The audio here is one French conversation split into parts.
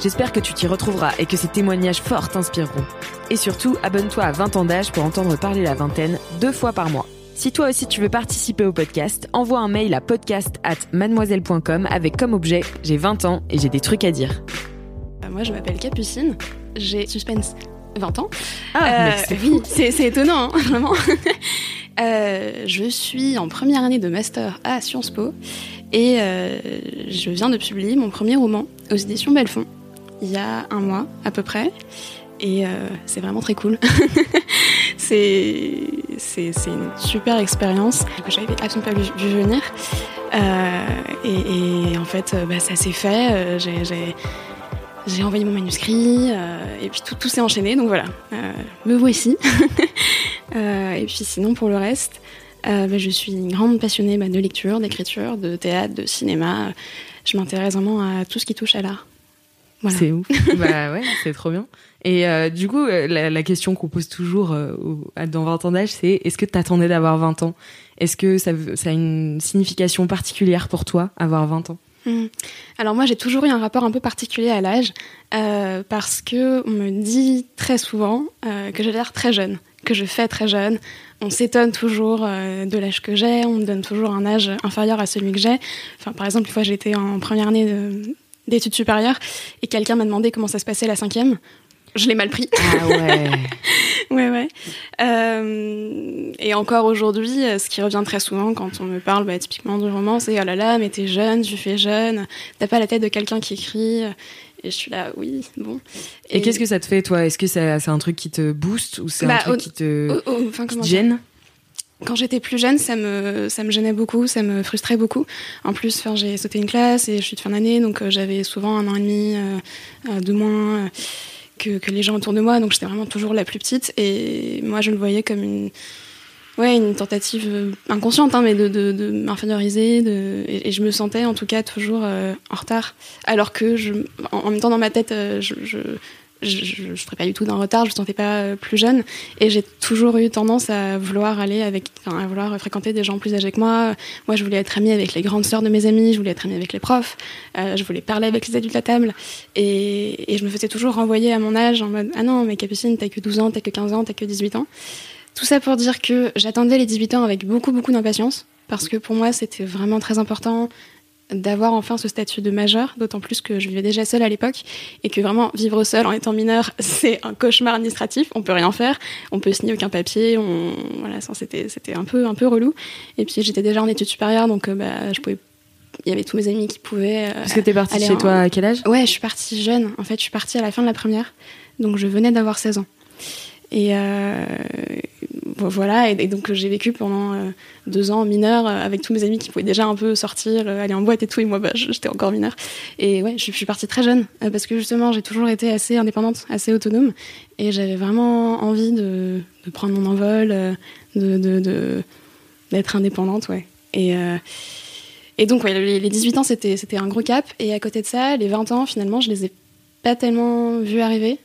J'espère que tu t'y retrouveras et que ces témoignages forts t'inspireront. Et surtout, abonne-toi à 20 ans d'âge pour entendre parler la vingtaine deux fois par mois. Si toi aussi tu veux participer au podcast, envoie un mail à podcast at mademoiselle.com avec comme objet J'ai 20 ans et j'ai des trucs à dire. Euh, Moi, je m'appelle Capucine. J'ai suspense 20 ans. Ah, mais c'est oui, c'est c'est étonnant, hein, vraiment. Euh, je suis en première année de master à Sciences Po et euh, je viens de publier mon premier roman aux éditions Belfond il y a un mois à peu près. Et euh, c'est vraiment très cool. c'est une super expérience j'avais absolument pas vu, venir. Et, et en fait, euh, bah, ça s'est fait. Euh, j'ai- envoyé mon manuscrit et puis tout, tout s'est enchaîné. Donc voilà, me voici. Et puis sinon, pour le reste, bah, je suis une grande passionnée bah, de lecture, d'écriture, de théâtre, de cinéma. Je m'intéresse vraiment à tout ce qui touche à l'art. Voilà. C'est ouf. bah ouais, c'est trop bien. Et euh, du coup, euh, la, la question qu'on pose toujours euh, dans 20 ans d'âge, c'est est-ce que t'attendais d'avoir 20 ans? Est-ce que ça, a une signification particulière pour toi, avoir 20 ans? Hmm. Alors moi j'ai toujours eu un rapport un peu particulier à l'âge euh, parce que on me dit très souvent que j'ai l'air très jeune, que je fais très jeune. On s'étonne toujours de l'âge que j'ai, on me donne toujours un âge inférieur à celui que j'ai. Enfin par exemple une fois j'étais en première année de- d'études supérieures et quelqu'un m'a demandé comment ça se passait la cinquième. Je l'ai mal pris. Ah ouais. Ouais, ouais. Euh, et encore aujourd'hui, euh, ce qui revient très souvent quand on me parle bah, typiquement du roman, c'est oh là là, mais t'es jeune, tu fais jeune, t'as pas la tête de quelqu'un qui écrit. Et je suis là, oui, bon. Et, qu'est-ce que ça te fait, toi? Est-ce que c'est un truc qui te booste ou c'est Bah, un truc au- qui te, enfin, qui comment te dire? gêne? Quand j'étais plus jeune, ça me, ça me gênait beaucoup, ça me frustrait beaucoup. En plus, j'ai sauté une classe et je suis de fin d'année, donc euh, j'avais souvent un an et demi euh, euh, de moins euh, que, les gens autour de moi, donc j'étais vraiment toujours la plus petite. Et moi, je le voyais comme une, ouais, une tentative inconsciente, hein, mais de, de, de m'inférioriser. Et, je me sentais en tout cas toujours en retard. Alors que, en, même temps, dans ma tête, je je, je serais pas du tout d'un retard, je me sentais pas euh, plus jeune et j'ai toujours eu tendance à vouloir aller avec, à vouloir fréquenter des gens plus âgés que moi. Moi, je voulais être amie avec les grandes sœurs de mes amis, je voulais être amie avec les profs, euh, je voulais parler avec les adultes à table et, et je me faisais toujours renvoyer à mon âge en mode ah non mais Capucine t'as que 12 ans, t'as que 15 ans, t'as que 18 ans. Tout ça pour dire que j'attendais les 18 ans avec beaucoup beaucoup d'impatience parce que pour moi c'était vraiment très important d'avoir enfin ce statut de majeur, d'autant plus que je vivais déjà seule à l'époque et que vraiment vivre seule en étant mineur, c'est un cauchemar administratif. On peut rien faire, on peut signer aucun papier, on voilà, c'était c'était un peu un peu relou. Et puis j'étais déjà en études supérieures, donc euh, bah je pouvais, il y avait tous mes amis qui pouvaient. euh, Parce que t'es partie chez en- toi à quel âge? Ouais, je suis partie jeune. En fait, je suis partie à la fin de la première, donc je venais d'avoir 16 ans. Et euh, voilà, et, donc j'ai vécu pendant euh, deux ans mineur euh, avec tous mes amis qui pouvaient déjà un peu sortir, euh, aller en boîte et tout, et moi bah, j'étais encore mineure. Et ouais, je, suis partie très jeune parce que justement j'ai toujours été assez indépendante, assez autonome, et j'avais vraiment envie de, prendre mon envol, de d'être indépendante, ouais. Et et donc, ouais, les, les 18 ans, c'était, c'était un gros cap. Et à côté de ça, les 20 ans, finalement, je les ai pas tellement vus arriver.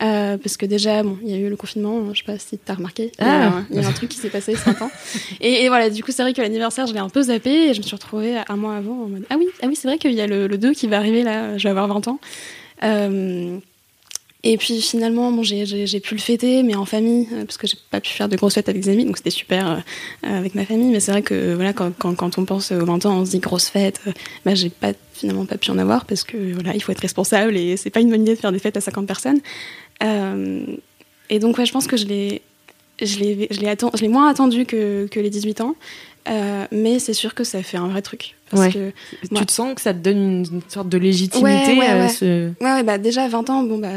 Euh, parce que déjà, bon, il y a eu le confinement, je sais pas si t'as remarqué. Il y a- Ah. il y a, un truc qui s'est passé ce printemps. et, et voilà, du coup, c'est vrai que l'anniversaire, je l'ai un peu zappé et je me suis retrouvée un mois avant en mode Ah oui, ah oui c'est vrai qu'il y a le, le 2 qui va arriver là, je vais avoir 20 ans. Euh, Et puis finalement, bon, j'ai pu le fêter, mais en famille, euh, parce que j'ai pas pu faire de grosses fêtes avec des amis, donc c'était super euh, avec ma famille. Mais c'est vrai que voilà, quand, quand, quand, on pense aux 20 ans, on se dit grosse fête. Euh, bah, j'ai pas finalement pas pu en avoir parce que voilà, il faut être responsable et c'est pas une bonne idée de faire des fêtes à 50 personnes. Euh, et donc ouais, je pense que je l'ai je l'ai moins attendu que, que les 18 ans. Euh, mais c'est sûr que ça fait un vrai truc. Parce que, tu te sens que ça te donne une sorte de légitimité ouais, ouais, ce... ouais, bah déjà 20 ans, bon bah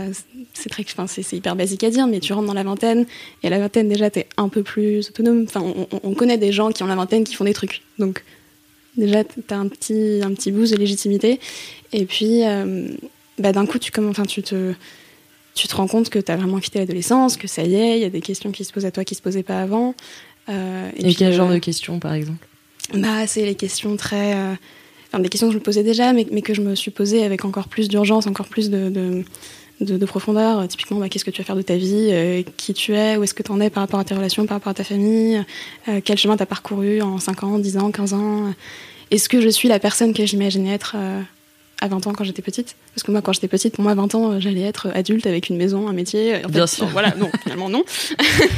c'est très, enfin, c'est hyper basique à dire, mais tu rentres dans la vingtaine et à la vingtaine déjà t'es un peu plus autonome. Enfin, on, connaît des gens qui ont la vingtaine qui font des trucs, donc déjà t'as un petit un petit boost de légitimité. Et puis euh, bah, d'un coup tu commences, enfin tu te tu te rends compte que tu as vraiment quitté l'adolescence, que ça y est, il y a des questions qui se posent à toi qui se posaient pas avant. Euh, et, quel genre euh, de questions, par exemple? Bah, C'est les questions très. Euh, enfin, des questions que je me posais déjà, mais, mais, que je me suis posées avec encore plus d'urgence, encore plus de, de, de, profondeur. Typiquement, bah, qu'est-ce que tu vas faire de ta vie? Qui tu es? Où est-ce que tu en es par rapport à tes relations, par rapport à ta famille? Quel chemin tu as parcouru en 5 ans, 10 ans, 15 ans? Est-ce que je suis la personne que j'imaginais être à 20 ans quand j'étais petite. Parce que moi, quand j'étais petite, pour moi, 20 ans, j'allais être adulte avec une maison, un métier. Bien sûr. Voilà, non, finalement, non.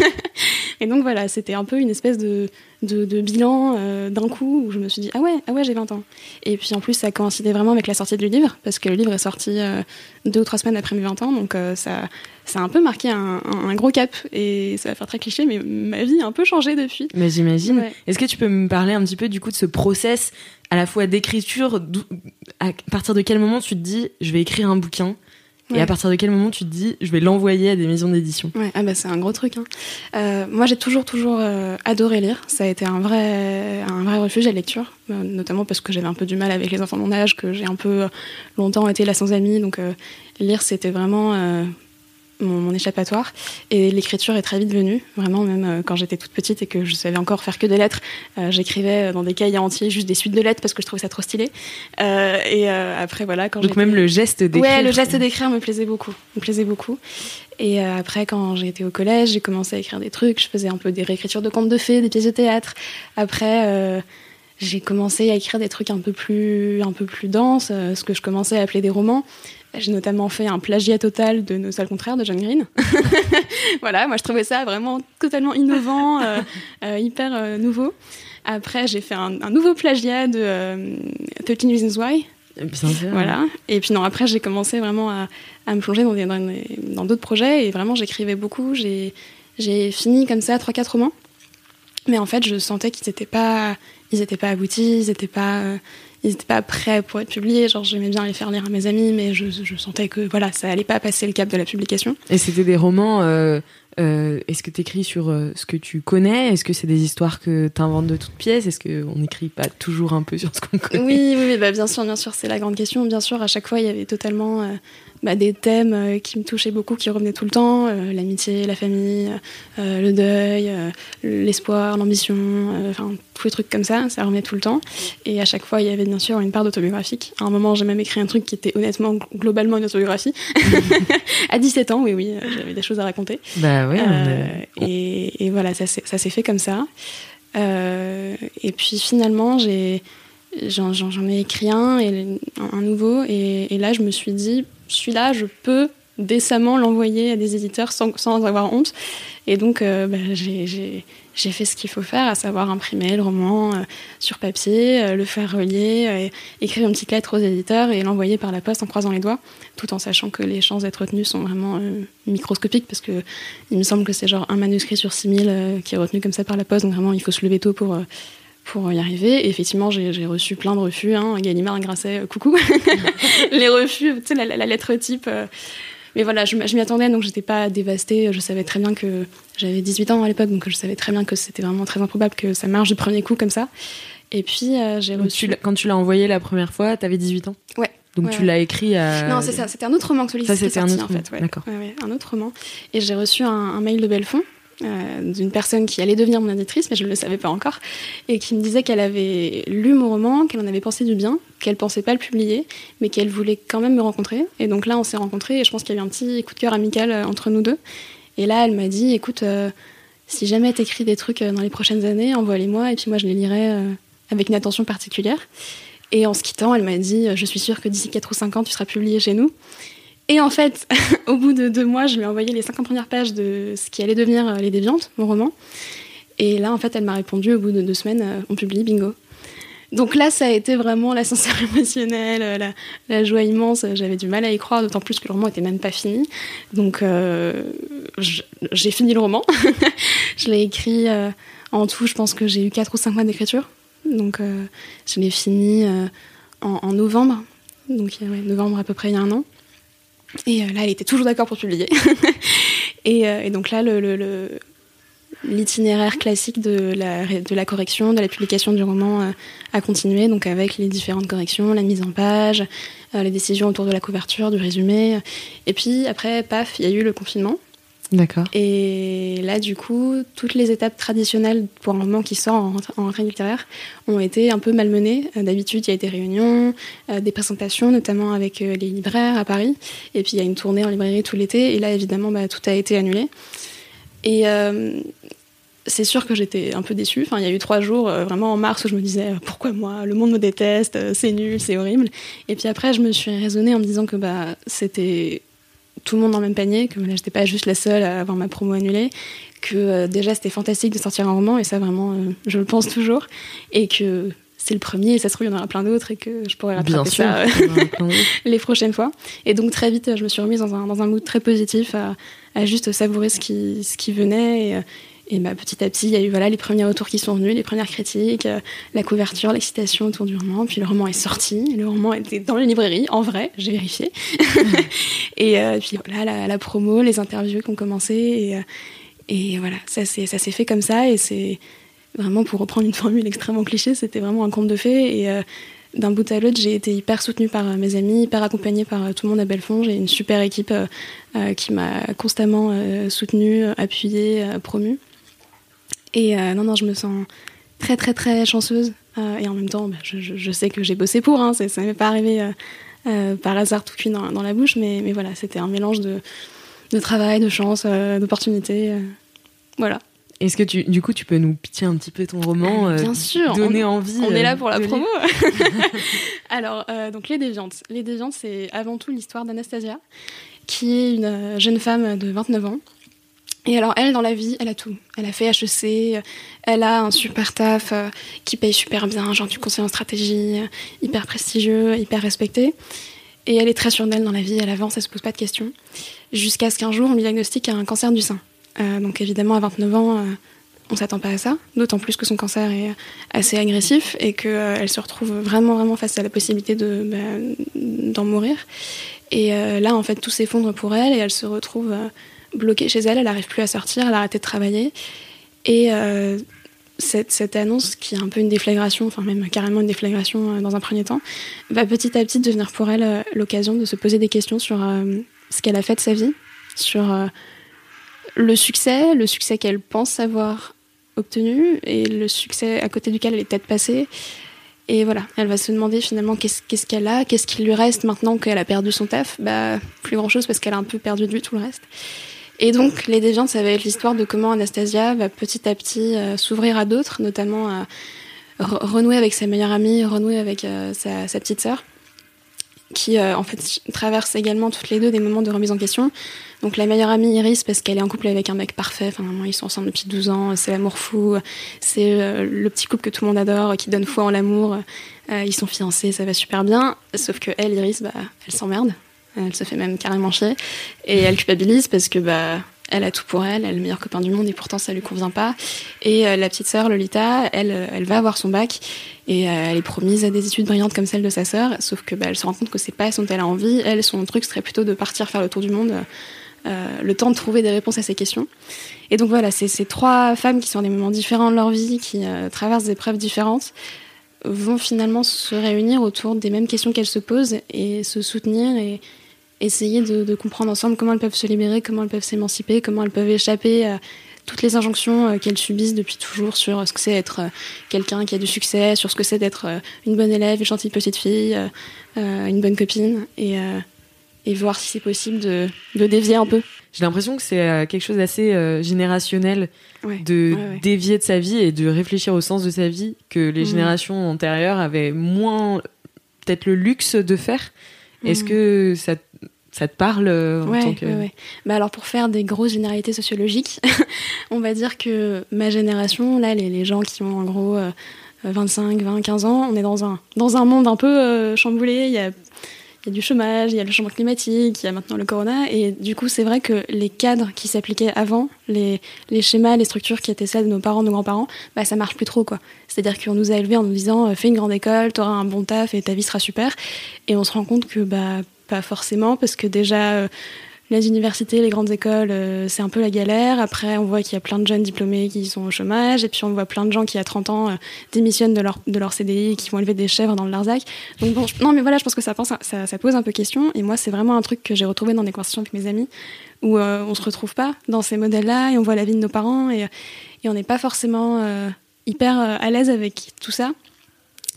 et donc, voilà, c'était un peu une espèce de, de, bilan euh, d'un coup où je me suis dit, ah ouais, ah ouais, j'ai 20 ans. Et puis, en plus, ça coïncidait vraiment avec la sortie du livre, parce que le livre est sorti euh, deux ou trois semaines après mes 20 ans. Donc, euh, ça, ça a un peu marqué un, gros cap. Et ça va faire très cliché, mais ma vie a un peu changé depuis. Mais j'imagine. Est-ce que tu peux me parler un petit peu, du coup, de ce process à la fois d'écriture, à partir de quel moment tu te dis je vais écrire un bouquin? Et à partir de quel moment tu te dis je vais l'envoyer à des maisons d'édition? Ouais, ah bah c'est un gros truc. Hein. Euh, moi j'ai toujours toujours euh, adoré lire. Ça a été un vrai un vrai refuge à la lecture, euh, notamment parce que j'avais un peu du mal avec les enfants de mon âge, que j'ai un peu longtemps été là sans amis, donc lire c'était vraiment mon, échappatoire. Et l'écriture est très vite venue, vraiment, même euh, quand j'étais toute petite et que je savais encore faire que des lettres, euh, j'écrivais dans des cahiers entiers juste des suites de lettres parce que je trouvais ça trop stylé. Euh, et après, voilà, quand Donc même le geste d'écrire. Ouais, le geste d'écrire me plaisait beaucoup, me plaisait beaucoup. Et après, quand j'ai été au collège, j'ai commencé à écrire des trucs. Je faisais un peu des réécritures de contes de fées, des pièces de théâtre. Après, j'ai commencé à écrire des trucs un peu plus, un peu plus denses, ce que je commençais à appeler des romans. J'ai notamment fait un plagiat total de Nos salles contraires de John Green. voilà, moi je trouvais ça vraiment totalement innovant, euh, euh, hyper euh, nouveau. Après, j'ai fait un, nouveau plagiat de 13 Reasons Why. Voilà. Et puis non, après, j'ai commencé vraiment à, me plonger dans, dans, d'autres projets et vraiment, j'écrivais beaucoup. J'ai fini comme ça 3-4 romans. Mais en fait, je sentais qu'ils n'étaient pas, ils étaient pas aboutis, ils n'étaient pas ils n'étaient pas prêts pour être publiés. Genre, j'aimais bien les faire lire à mes amis, mais je, sentais que voilà, ça allait pas passer le cap de la publication. Et c'était des romans. Euh, euh, est-ce que tu écris sur euh, ce que tu connais? Est-ce que c'est des histoires que tu inventes de toutes pièces? Est-ce qu'on n'écrit pas toujours un peu sur ce qu'on connaît? Oui, oui, bah, bien sûr, bien sûr, c'est la grande question. Bien sûr, à chaque fois, il y avait totalement bah, des thèmes euh, qui me touchaient beaucoup, qui revenaient tout le temps euh, l'amitié, la famille, euh, le deuil, l'espoir, l'ambition, enfin tous les trucs comme ça, ça revenait tout le temps. Et à chaque fois, il y avait bien sûr une part d'autobiographique. À un moment, j'ai même écrit un truc qui était honnêtement globalement une autobiographie. à 17 ans, oui, oui, j'avais des choses à raconter. Bah oui. et, et, voilà, ça s'est fait comme ça. et puis finalement, j'ai j'en ai écrit un, et, un nouveau, et, et, là je me suis dit, celui-là, je peux décemment l'envoyer à des éditeurs sans, sans, avoir honte. Et donc, euh, bah, j'ai fait ce qu'il faut faire, à savoir imprimer le roman euh, sur papier, euh, le faire relier, écrire une petite lettre aux éditeurs et l'envoyer par la poste en croisant les doigts, tout en sachant que les chances d'être retenues sont vraiment microscopiques, parce que il me semble que c'est genre un manuscrit sur 6000 qui est retenu comme ça par la poste, donc vraiment il faut se lever tôt pour pour y arriver. Et effectivement, j'ai reçu plein de refus. Hein. Gallimard, Grasset, euh, coucou. les refus, tu sais, la, lettre type. Euh. Mais voilà, je, m'y attendais, donc j'étais pas dévastée. Je savais très bien que j'avais 18 ans à l'époque, donc je savais très bien que c'était vraiment très improbable que ça marche du premier coup comme ça. Et puis, euh, j'ai reçu. quand tu l'as envoyé la première fois, t'avais 18 ans Ouais. Donc tu l'as écrit à... Non, c'est ça, c'était un autre roman que celui-ci. Ça, c'était un autre en fait. D'accord. un autre roman. Et j'ai reçu un, un, mail de Belfond euh, d'une personne qui allait devenir mon éditrice, mais je ne le savais pas encore, et qui me disait qu'elle avait lu mon roman, qu'elle en avait pensé du bien, qu'elle pensait pas le publier, mais qu'elle voulait quand même me rencontrer. Et donc là, on s'est rencontrés, et je pense qu'il y avait un petit coup de cœur amical euh, entre nous deux. Et là, elle m'a dit, écoute, euh, si jamais t'écris des trucs dans les prochaines années, envoie-les-moi, et puis moi, je les lirai avec une attention particulière. Et en se quittant, elle m'a dit, je suis sûre que d'ici 4 ou 5 ans, tu seras publié chez nous. Et en fait, au bout de deux mois, je lui ai envoyé les 50 premières pages de ce qui allait devenir Les Déviantes, mon roman. Et là, en fait, elle m'a répondu au bout de deux semaines, on publie, bingo. Donc là, ça a été vraiment l'ascenseur émotionnel, la, la, joie immense. J'avais du mal à y croire, d'autant plus que le roman était même pas fini. Donc euh, j'ai fini le roman. je l'ai écrit euh, en tout, je pense que j'ai eu 4 ou 5 mois d'écriture. Donc euh, je l'ai fini euh, en, en, novembre. Donc ouais, novembre à peu près il y a un an. Et euh, là, elle était toujours d'accord pour publier. et, euh, et, donc là, l'itinéraire classique de la, de la correction, de la publication du roman euh, a continué, donc avec les différentes corrections, la mise en page, les décisions autour de la couverture, du résumé. Et puis après, paf, il y a eu le confinement. D'accord. Et là, du coup, toutes les étapes traditionnelles pour un roman qui sort en, en rentrée littéraire ont été un peu malmenées. Euh, D'habitude, il y a des réunions, euh, des présentations, notamment avec euh, les libraires à Paris. Et puis, il y a une tournée en librairie tout l'été. Et là, évidemment, bah, tout a été annulé. Et c'est sûr que j'étais un peu déçue. Enfin, il y a eu trois jours, vraiment en mars, où je me disais pourquoi moi? Le monde me déteste, c'est nul, c'est horrible. Et puis après, je me suis raisonnée en me disant que bah, c'était tout le monde dans le même panier, que là, j'étais pas juste la seule à avoir ma promo annulée, que euh, déjà c'était fantastique de sortir un roman, et ça vraiment, euh, je le pense toujours, et que c'est le premier, et ça se trouve, il y en aura plein d'autres, et que je pourrais rattraper Bien sûr, ça d'autres. les prochaines fois. Et donc très vite, je me suis remise dans un, dans un mood très positif, à, à juste savourer ce qui, ce qui venait. Et, et bah, petit à petit, il y a eu voilà, les premiers retours qui sont venus, les premières critiques, euh, la couverture, l'excitation autour du roman. Puis le roman est sorti, le roman était dans les librairies, en vrai, j'ai vérifié. et euh, puis voilà, la, promo, les interviews qui ont commencé. Et, euh, voilà, ça s'est fait comme ça. Et c'est vraiment, pour reprendre une formule extrêmement cliché, c'était vraiment un conte de fées. Et d'un bout à l'autre, j'ai été hyper soutenue par mes amis, hyper accompagnée par tout le monde à Belfond. J'ai une super équipe qui m'a constamment soutenue, appuyée, promue. Et euh, non, non, je me sens très, très, très chanceuse. Euh, et en même temps, bah, je, je, je, sais que j'ai bossé pour. Hein, ça m'est pas arrivé euh, par hasard tout cuit dans, dans, la bouche. Mais, mais voilà, c'était un mélange de, de, travail, de chance, d'opportunités. voilà. Est-ce que tu, du coup, tu peux nous pitcher un petit peu ton roman euh, Bien sûr. Donner on, envie. On est là pour la promo. Alors, euh, donc Les Déviantes. Les Déviantes, c'est avant tout l'histoire d'Anastasia, qui est une jeune femme de 29 ans. Et alors, elle, dans la vie, elle a tout. Elle a fait HEC, elle a un super taf euh, qui paye super bien, genre du conseil en stratégie, euh, hyper prestigieux, hyper respecté. Et elle est très sûre d'elle dans la vie, elle avance, elle se pose pas de questions. Jusqu'à ce qu'un jour, on lui diagnostique un cancer du sein. Euh, donc évidemment, à 29 ans, euh, on s'attend pas à ça, d'autant plus que son cancer est assez agressif et qu'elle euh, se retrouve vraiment, vraiment face à la possibilité de, bah, d'en mourir. Et euh, là, en fait, tout s'effondre pour elle et elle se retrouve euh, bloquée chez elle, elle n'arrive plus à sortir, elle a arrêté de travailler. Et euh, cette, cette, annonce, qui est un peu une déflagration, enfin même carrément une déflagration dans un premier temps, va petit à petit devenir pour elle l'occasion de se poser des questions sur ce qu'elle a fait de sa vie, sur le succès, le succès qu'elle pense avoir obtenu et le succès à côté duquel elle est peut-être passée. Et voilà, elle va se demander finalement qu'est-ce qu'est-ce qu'elle a, qu'est-ce qu'il lui reste maintenant qu'elle a perdu son taf. Bah, plus grand-chose parce qu'elle a un peu perdu de vue tout le reste. Et donc, Les Déviantes, ça va être l'histoire de comment Anastasia va petit à petit euh, s'ouvrir à d'autres, notamment à renouer avec sa meilleure amie, renouer avec euh, sa, petite sœur, qui euh, en fait traversent également toutes les deux des moments de remise en question. Donc la meilleure amie Iris parce qu'elle est en couple avec un mec parfait, enfin ils sont ensemble depuis 12 ans, c'est l'amour fou, c'est euh, le petit couple que tout le monde adore, qui donne foi en l'amour, euh, ils sont fiancés, ça va super bien, sauf que elle Iris bah elle s'emmerde, elle se fait même carrément chier et elle culpabilise parce que bah elle a tout pour elle, elle est le meilleur copain du monde et pourtant ça lui convient pas. Et euh, la petite sœur Lolita, elle, elle va avoir son bac et euh, elle est promise à des études brillantes comme celle de sa sœur, sauf que bah, elle se rend compte que c'est pas ce dont elle a envie. Elle, son truc serait plutôt de partir faire le tour du monde, euh, le temps de trouver des réponses à ces questions. Et donc voilà, ces trois femmes qui sont à des moments différents de leur vie, qui euh, traversent des épreuves différentes, vont finalement se réunir autour des mêmes questions qu'elles se posent et se soutenir et essayer de, de, comprendre ensemble comment elles peuvent se libérer, comment elles peuvent s'émanciper, comment elles peuvent échapper à toutes les injonctions qu'elles subissent depuis toujours sur ce que c'est être quelqu'un qui a du succès, sur ce que c'est d'être une bonne élève, une gentille petite fille, euh, une bonne copine, et, euh, et voir si c'est possible de, de, dévier un peu. J'ai l'impression que c'est quelque chose d'assez euh, générationnel ouais. de ouais, ouais. dévier de sa vie et de réfléchir au sens de sa vie que les mmh. générations antérieures avaient moins peut-être le luxe de faire. Est-ce que ça Ça te parle en ouais, tant que... ouais, ouais. Bah alors pour faire des grosses généralités sociologiques, on va dire que ma génération, là, les, les gens qui ont en gros 25, 20, 15 ans, on est dans un, dans un monde un peu euh, chamboulé. Il y a, il y a du chômage, il y a le changement climatique, il y a maintenant le corona. Et du coup, c'est vrai que les cadres qui s'appliquaient avant, les, les schémas, les structures qui étaient celles de nos parents, de nos grands-parents, bah, ça marche plus trop, quoi. C'est-à-dire qu'on nous a élevés en nous disant, euh, fais une grande école, t'auras un bon taf et ta vie sera super. Et on se rend compte que, bah, pas forcément, parce que déjà, euh, les universités, les grandes écoles, euh, c'est un peu la galère. Après, on voit qu'il y a plein de jeunes diplômés qui sont au chômage. Et puis, on voit plein de gens qui, à 30 ans, euh, démissionnent de leur, de leur CDI et qui vont élever des chèvres dans le Larzac. Donc, bon, non, mais voilà, je pense que ça, pose un peu question. Et moi, c'est vraiment un truc que j'ai retrouvé dans des conversations avec mes amis où euh, on se retrouve pas dans ces modèles-là et on voit la vie de nos parents et, on n'est pas forcément hyper à l'aise avec tout ça.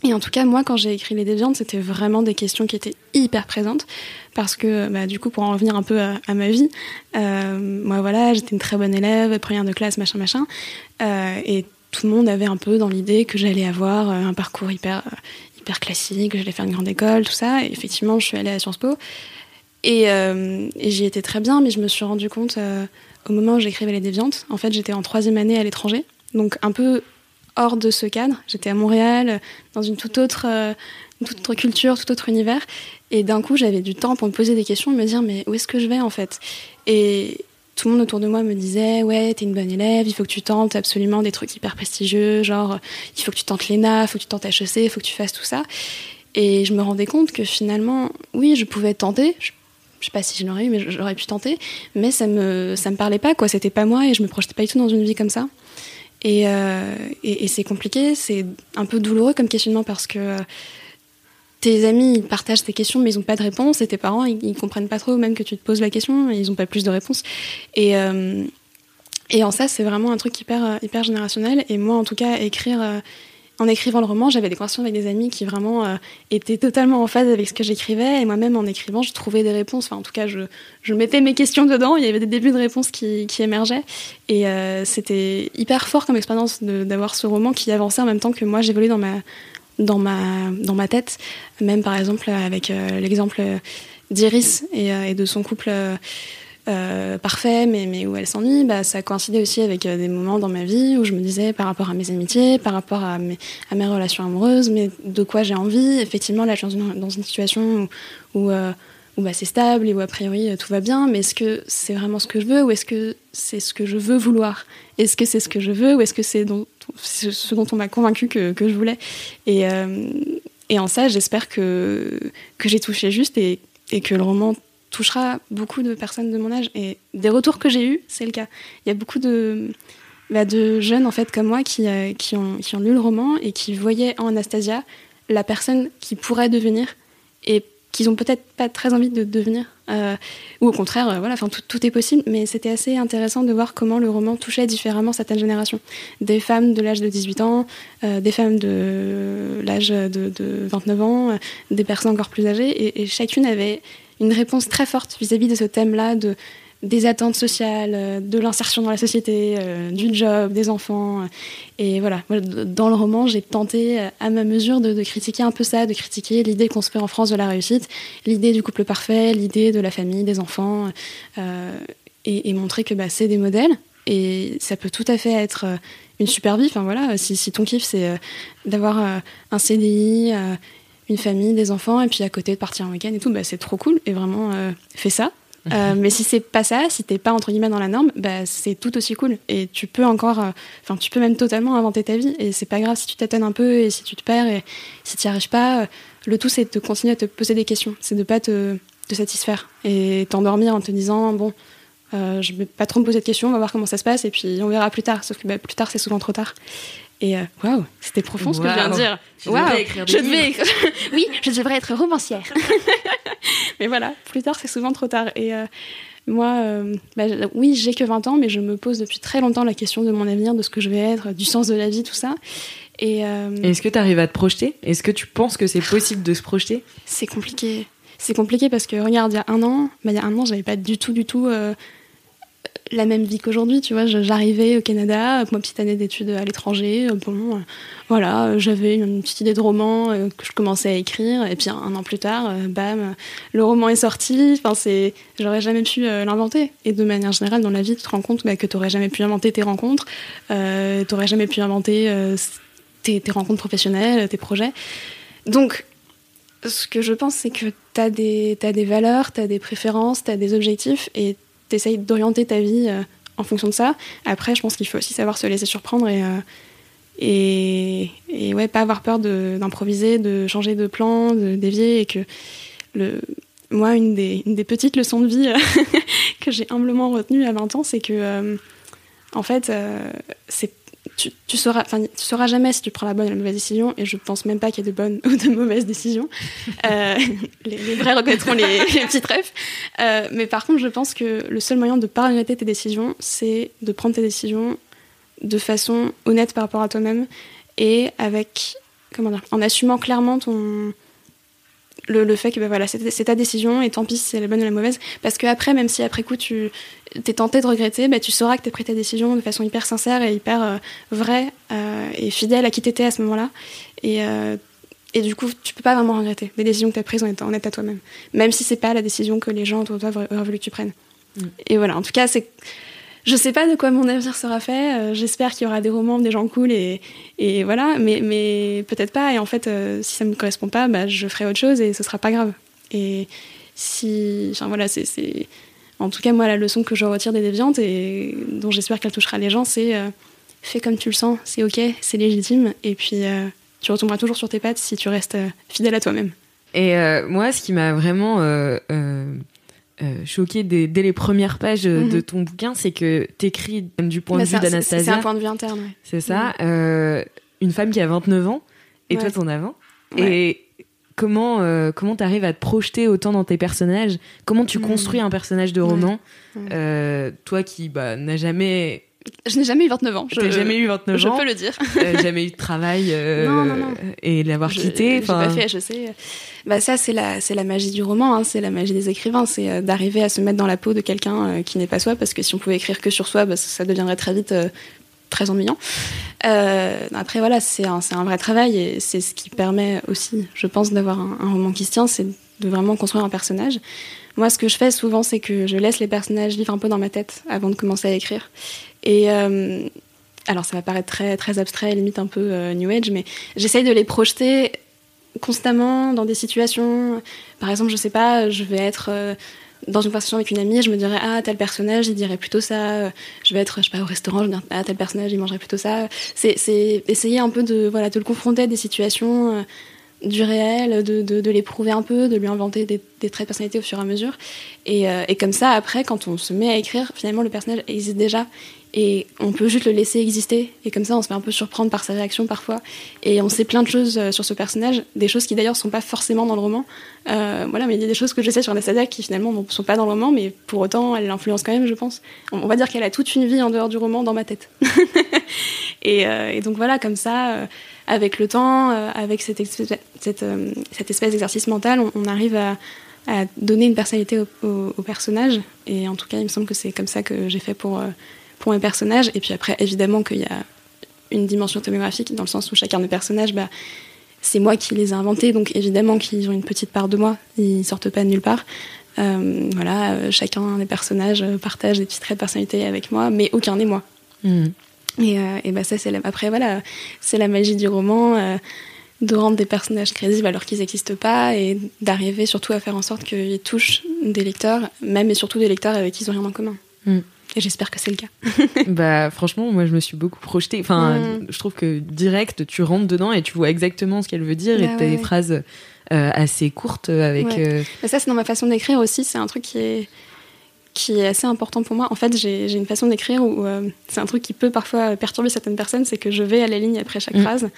Et en tout cas, moi, quand j'ai écrit Les Déviantes, c'était vraiment des questions qui étaient hyper présentes. Parce que, bah, du coup, pour en revenir un peu à, à ma vie, euh, moi, voilà, j'étais une très bonne élève, première de classe, machin, machin. Euh, et tout le monde avait un peu dans l'idée que j'allais avoir euh, un parcours hyper, euh, hyper classique, que j'allais faire une grande école, tout ça. Et effectivement, je suis allée à Sciences Po. Et, euh, et j'y étais très bien, mais je me suis rendu compte euh, au moment où j'écrivais Les Déviantes. En fait, j'étais en troisième année à l'étranger. Donc, un peu hors de ce cadre. J'étais à Montréal, dans une toute autre, euh, une toute autre culture, tout autre univers. Et d'un coup, j'avais du temps pour me poser des questions me dire, mais où est-ce que je vais en fait? Et tout le monde autour de moi me disait, ouais, t'es une bonne élève, il faut que tu tentes absolument des trucs hyper prestigieux, genre, il faut que tu tentes l'ENA, il faut que tu tentes HEC, il faut que tu fasses tout ça. Et je me rendais compte que finalement, oui, je pouvais tenter. Je, je sais pas si je l'aurais eu, mais j'aurais pu tenter. Mais ça me, ça me parlait pas, quoi. C'était pas moi et je me projetais pas du tout dans une vie comme ça. Et, euh, et, et c'est compliqué, c'est un peu douloureux comme questionnement parce que euh, tes amis partagent tes questions mais ils n'ont pas de réponse et tes parents ils, ils comprennent pas trop même que tu te poses la question et ils n'ont pas plus de réponse. Et, euh, et en ça c'est vraiment un truc hyper, hyper générationnel et moi en tout cas écrire... en écrivant le roman, j'avais des conversations avec des amis qui vraiment euh, étaient totalement en phase avec ce que j'écrivais. Et moi-même, en écrivant, je trouvais des réponses. Enfin, en tout cas, je, mettais mes questions dedans. Il y avait des débuts de réponses qui, émergeaient. Et euh, c'était hyper fort comme expérience d'avoir ce roman qui avançait en même temps que moi, j'évoluais dans ma, tête. Même, par exemple, avec euh, l'exemple d'Iris et de son couple. Euh, parfait, mais, où elle s'ennuie, bah, ça coïncidait aussi avec euh, des moments dans ma vie où je me disais par rapport à mes amitiés, par rapport à mes, relations amoureuses, mais de quoi j'ai envie. Effectivement, là, je suis dans une, situation où, euh, bah, c'est stable et où a priori tout va bien, mais est-ce que c'est vraiment ce que je veux ou est-ce que c'est ce que je veux vouloir? Est-ce que c'est ce que je veux ou est-ce que c'est ce dont on m'a convaincu que, je voulais? Et, en ça, j'espère que, que j'ai touché juste et que le roman touchera beaucoup de personnes de mon âge. Et des retours que j'ai eus, c'est le cas. Il y a beaucoup de, bah, jeunes, en fait, comme moi, qui, euh, qui, ont, lu le roman et qui voyaient en Anastasia la personne qui pourrait devenir et qu'ils ont peut-être pas très envie de devenir. Euh, ou au contraire, euh, voilà, enfin, tout, tout est possible. Mais c'était assez intéressant de voir comment le roman touchait différemment certaines générations. Des femmes de l'âge de 18 ans, des femmes de l'âge de, de 29 ans, des personnes encore plus âgées. Et chacune avait une réponse très forte vis-à-vis de ce thème-là, de, des attentes sociales, euh, de l'insertion dans la société, euh, du job, des enfants. euh, Et voilà, dans le roman, j'ai tenté à ma mesure de, critiquer un peu ça, de critiquer l'idée qu'on se fait en France de la réussite, l'idée du couple parfait, l'idée de la famille, des enfants, et, montrer que bah, c'est des modèles. Et ça peut tout à fait être une super vie. Enfin voilà, si, ton kiff c'est d'avoir un CDI, une famille, des enfants, et puis à côté de partir en week-end et tout, bah, c'est trop cool. Et vraiment, euh, fais ça. Euh, mais si c'est pas ça, si t'es pas entre guillemets dans la norme, bah, c'est tout aussi cool. Et tu peux encore, euh, enfin, tu peux même totalement inventer ta vie. Et c'est pas grave si tu tâtonnes un peu et si tu te perds et si tu n'y arrives pas. euh, le tout, c'est de continuer à te poser des questions. C'est de pas te, te satisfaire et t'endormir en te disant, bon, je vais pas trop me poser de questions, on va voir comment ça se passe et puis on verra plus tard. Sauf que bah, plus tard, c'est souvent trop tard. Et euh, waouh, c'était profond ce que je viens de dire. Devrais écrire des je devais oui, je devrais être romancière. mais voilà, plus tard, c'est souvent trop tard. Et euh, moi, euh, bah, oui, j'ai que 20 ans, mais je me pose depuis très longtemps la question de mon avenir, de ce que je vais être, du sens de la vie, tout ça. Et, euh, Est-ce que tu arrives à te projeter? Est-ce que tu penses que c'est possible de se projeter? C'est compliqué. C'est compliqué parce que regarde, il y a un an, bah, il y a un an, j'avais pas du tout, du tout la même vie qu'aujourd'hui, tu vois. J'arrivais au Canada, ma petite année d'études à l'étranger. Bon, voilà, j'avais une petite idée de roman que je commençais à écrire, et puis un, an plus tard, bam, le roman est sorti. Enfin, c'est, j'aurais jamais pu l'inventer. Et de manière générale, dans la vie, tu te rends compte bah, que tu n'aurais jamais pu inventer tes rencontres, tu n'aurais jamais pu inventer tes, tes rencontres professionnelles, tes projets. Donc, ce que je pense, c'est que tu as des valeurs, tu as des préférences, tu as des objectifs et tu essayes d'orienter ta vie euh, en fonction de ça. Après, je pense qu'il faut aussi savoir se laisser surprendre et, euh, et, ouais, pas avoir peur d'improviser, de, changer de plan, de dévier et que le, moi, une des, une des petites leçons de vie que j'ai humblement retenues à 20 ans, c'est que euh, en fait, c'est tu, tu, sauras, tu sauras jamais si tu prends la bonne ou la mauvaise décision, et je pense même pas qu'il y ait de bonnes ou de mauvaises décisions. Euh, les, les, vrais reconnaîtront les, les petits trèfles. Euh, mais par contre, je pense que le seul moyen de ne pas regretter tes décisions, c'est de prendre tes décisions de façon honnête par rapport à toi-même et avec, comment dire, en assumant clairement ton, le, le, fait que bah, voilà, c'est ta décision et tant pis si c'est la bonne ou la mauvaise. Parce que après, même si après coup tu t'es tenté de regretter, bah, tu sauras que tu as pris ta décision de façon hyper sincère et hyper euh, vraie euh, et fidèle à qui t'étais à ce moment-là. Et, euh, et du coup, tu peux pas vraiment regretter les décisions que tu as prises en étant honnête à toi-même. Même si c'est pas la décision que les gens autour de toi auraient voulu que tu prennes. Mm. Et voilà, en tout cas, c'est je sais pas de quoi mon avenir sera fait. Euh, j'espère qu'il y aura des romans, des gens cool et, voilà, mais, mais peut-être pas. Et en fait, euh, si ça me correspond pas, bah, je ferai autre chose et ce sera pas grave. Et si, enfin voilà, c'est, en tout cas moi la leçon que je retire des déviantes et dont j'espère qu'elle touchera les gens, c'est euh, fais comme tu le sens, c'est ok, c'est légitime. Et puis tu retomberas toujours sur tes pattes si tu restes fidèle à toi-même. Et moi, ce qui m'a vraiment euh, choquée dès, les premières pages de mhm. ton bouquin, c'est que t'écris du point de vue d'Anastasia. C'est un point de vue interne, C'est ça. Mhm. Euh, une femme qui a 29 ans, et toi t'en as 20. Et comment euh, comment t'arrives à te projeter autant dans tes personnages? Comment tu mhm. construis un personnage de roman? Toi qui bah, n'as jamais je n'ai jamais eu 29 ans. Je n'ai jamais eu 29 je ans. Je peux le dire. euh, jamais eu de travail euh, non, non, non. et l'avoir quitté. J'ai pas fait, je sais. Bah ça, c'est la, c'est la magie du roman. Hein, c'est la magie des écrivains. C'est euh, d'arriver à se mettre dans la peau de quelqu'un euh, qui n'est pas soi, parce que si on pouvait écrire que sur soi, bah, ça, ça deviendrait très vite très ennuyant. après, voilà, c'est un, c'est un vrai travail et c'est ce qui permet aussi, je pense, d'avoir un, un roman qui se tient, c'est de vraiment construire un personnage. Moi, ce que je fais souvent, c'est que je laisse les personnages vivre un peu dans ma tête avant de commencer à écrire. Et euh, alors, ça va paraître très, très abstrait, limite un peu euh, New Age, mais j'essaye de les projeter constamment dans des situations. Par exemple, je sais pas, je vais être euh, dans une conversation avec une amie, je me dirais ah tel personnage il dirait plutôt ça. Je vais être je sais pas au restaurant, je me dirais ah tel personnage il mangerait plutôt ça. C'est essayer un peu de voilà de le confronter à des situations du réel, de, de, l'éprouver un peu, de lui inventer des, traits de personnalité au fur et à mesure. Et, et, comme ça, après, quand on se met à écrire, finalement, le personnage existe déjà. Et on peut juste le laisser exister. Et comme ça, on se fait un peu surprendre par sa réaction parfois. Et on sait plein de choses euh, sur ce personnage, des choses qui d'ailleurs sont pas forcément dans le roman. Euh, voilà, mais il y a des choses que je sais sur Anastasia qui finalement ne sont pas dans le roman, mais pour autant, elle l'influence quand même, je pense. On va dire qu'elle a toute une vie en dehors du roman dans ma tête. et, euh, et, donc voilà, comme ça. Avec le temps, avec cette, euh, cette espèce d'exercice mental, on, arrive à, donner une personnalité au, personnage. Et en tout cas, il me semble que c'est comme ça que j'ai fait pour, pour mes personnages. Et puis après, évidemment qu'il y a une dimension autobiographique, dans le sens où chacun des personnages, bah, c'est moi qui les ai inventés, donc évidemment qu'ils ont une petite part de moi, ils sortent pas de nulle part. Euh, voilà, chacun des personnages partage des petits traits de personnalité avec moi, mais aucun n'est moi. Mmh. Et, euh, et bah ça, c'est la... après voilà, c'est la magie du roman, euh, de rendre des personnages crédibles alors qu'ils n'existent pas et d'arriver surtout à faire en sorte qu'ils touchent des lecteurs, même et surtout des lecteurs avec qui ils n'ont rien en commun. Mm. Et j'espère que c'est le cas. bah franchement, moi je me suis beaucoup projetée. Enfin, mm. je trouve que direct, tu rentres dedans et tu vois exactement ce qu'elle veut dire bah, et tu as ouais, des phrases euh, assez courtes avec. Ouais. Euh... Bah, ça, c'est dans ma façon d'écrire aussi. C'est un truc qui est qui est assez important pour moi. En fait, j'ai une façon d'écrire où euh, c'est un truc qui peut parfois perturber certaines personnes, c'est que je vais à la ligne après chaque mmh. phrase.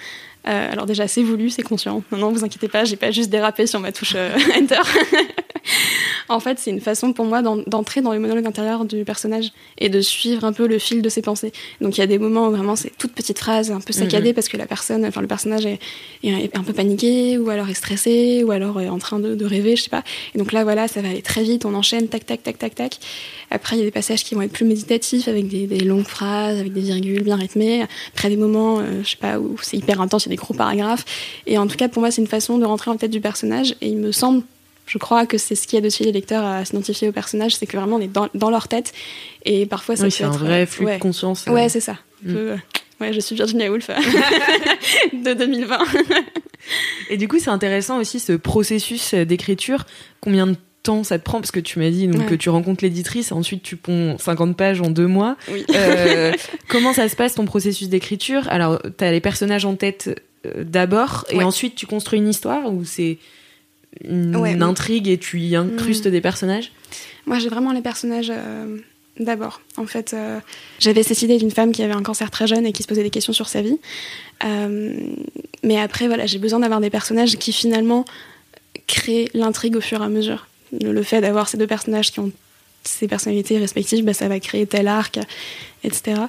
Euh, alors déjà, c'est voulu, c'est conscient. Non, non, vous inquiétez pas, j'ai pas juste dérapé sur ma touche euh, Enter. en fait, c'est une façon pour moi d'entrer dans le monologue intérieur du personnage et de suivre un peu le fil de ses pensées. Donc il y a des moments où vraiment c'est toute petite phrase, un peu saccadée mhm. parce que la personne, enfin le personnage est, un peu paniqué ou alors est stressé ou alors est en train de, rêver, je sais pas. Et donc là, voilà, ça va aller très vite, on enchaîne, tac, tac, tac, tac, tac. Après, il y a des passages qui vont être plus méditatifs avec des, longues phrases, avec des virgules bien rythmées. Après, des moments, euh, je sais pas, où c'est hyper intense, des gros paragraphes. Et en tout cas, pour moi, c'est une façon de rentrer en tête du personnage. Et il me semble je crois que c'est ce qui aide aussi les lecteurs à s'identifier au personnage, c'est que vraiment on est dans, leur tête et parfois ça oui, c'est un vrai flux de conscience. Euh. Ouais, c'est ça. Mm. Euh, ouais, je suis Virginia Woolf de 2020. et du coup, c'est intéressant aussi ce processus d'écriture. Combien de temps ça te prend Parce que tu m'as dit donc, que tu rencontres l'éditrice, ensuite tu ponds 50 pages en deux mois. Oui. Euh, comment ça se passe ton processus d'écriture? Alors, tu as les personnages en tête d'abord et ensuite tu construis une histoire ou c'est une, intrigue et tu y incrustes mm. des personnages? Moi, j'ai vraiment les personnages euh, d'abord. En fait, euh, j'avais cette idée d'une femme qui avait un cancer très jeune et qui se posait des questions sur sa vie. Euh, mais après, voilà, j'ai besoin d'avoir des personnages qui finalement créent l'intrigue au fur et à mesure. Le, fait d'avoir ces deux personnages qui ont ces personnalités respectives, bah, ça va créer tel arc, etc.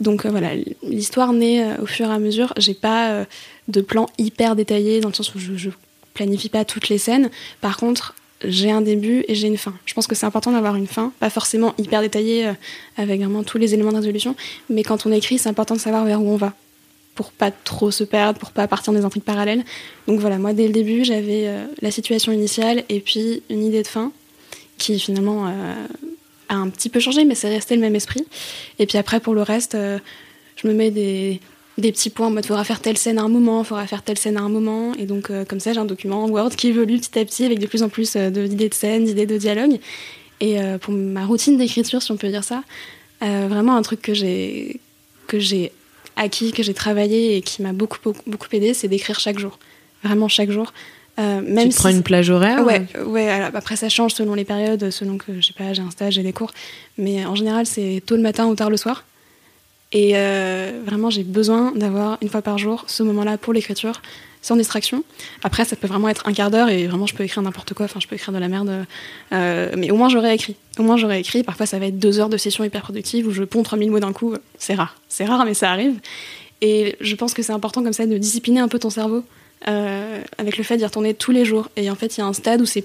Donc voilà, l'histoire naît au fur et à mesure. J'ai pas de plan hyper détaillé dans le sens où je, je planifie pas toutes les scènes. Par contre, j'ai un début et j'ai une fin. Je pense que c'est important d'avoir une fin, pas forcément hyper détaillée euh, avec vraiment tous les éléments de résolution, mais quand on écrit, c'est important de savoir vers où on va pour pas trop se perdre, pour pas partir dans des intrigues parallèles. Donc voilà, moi dès le début, j'avais euh, la situation initiale et puis une idée de fin qui finalement euh, a un petit peu changé, mais c'est resté le même esprit. Et puis après, pour le reste, je me mets des, des petits points en mode faudra faire telle scène à un moment, faudra faire telle scène à un moment. Et donc, euh, comme ça, j'ai un document Word qui évolue petit à petit avec de plus en plus euh, d'idées de scènes, d'idées de dialogue. Et euh, pour ma routine d'écriture, si on peut dire ça, vraiment un truc que j'ai acquis, que j'ai travaillé et qui m'a beaucoup, beaucoup, beaucoup aidé, c'est d'écrire chaque jour. Vraiment chaque jour. même tu prends une plage horaire Ouais, ouais après ça change selon les périodes, selon que je sais pas, j'ai un stage, j'ai des cours. Mais en général, c'est tôt le matin ou tard le soir. Et euh, vraiment, j'ai besoin d'avoir une fois par jour ce moment-là pour l'écriture, sans distraction. Après, ça peut vraiment être un quart d'heure et vraiment, je peux écrire n'importe quoi. Enfin, je peux écrire de la merde. Euh, mais au moins, j'aurais écrit. Au moins, j'aurais écrit. Parfois, ça va être deux heures de session hyper productive où je ponds 3000 mots d'un coup. C'est rare. C'est rare, mais ça arrive. Et je pense que c'est important comme ça de discipliner un peu ton cerveau euh, avec le fait d'y retourner tous les jours. Et en fait, il y a un stade où c'est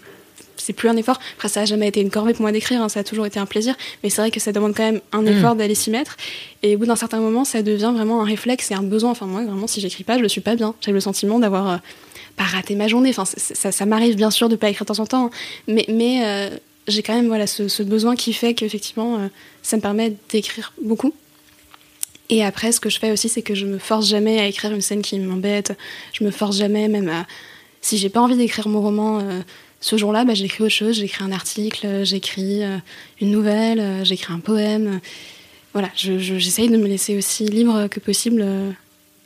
c'est plus un effort. Après, ça a jamais été une corvée pour moi d'écrire, hein, ça a toujours été un plaisir, mais c'est vrai que ça demande quand même un effort mm. d'aller s'y mettre. Et au bout d'un certain moment, ça devient vraiment un réflexe et un besoin. Enfin, moi, vraiment, si j'écris pas, je le suis pas bien. J'ai le sentiment d'avoir euh, pas raté ma journée. Enfin, ça, m'arrive bien sûr de pas écrire de temps en temps, mais, mais euh, j'ai quand même voilà, ce, besoin qui fait qu'effectivement, euh, ça me permet d'écrire beaucoup. Et après, ce que je fais aussi, c'est que je me force jamais à écrire une scène qui m'embête. Je me force jamais, même à. Si j'ai pas envie d'écrire mon roman ce jour-là, bah, j'écris autre chose. J'écris un article, j'écris euh, une nouvelle, euh, j'écris un poème. Voilà, j'essaye de me laisser aussi libre que possible euh,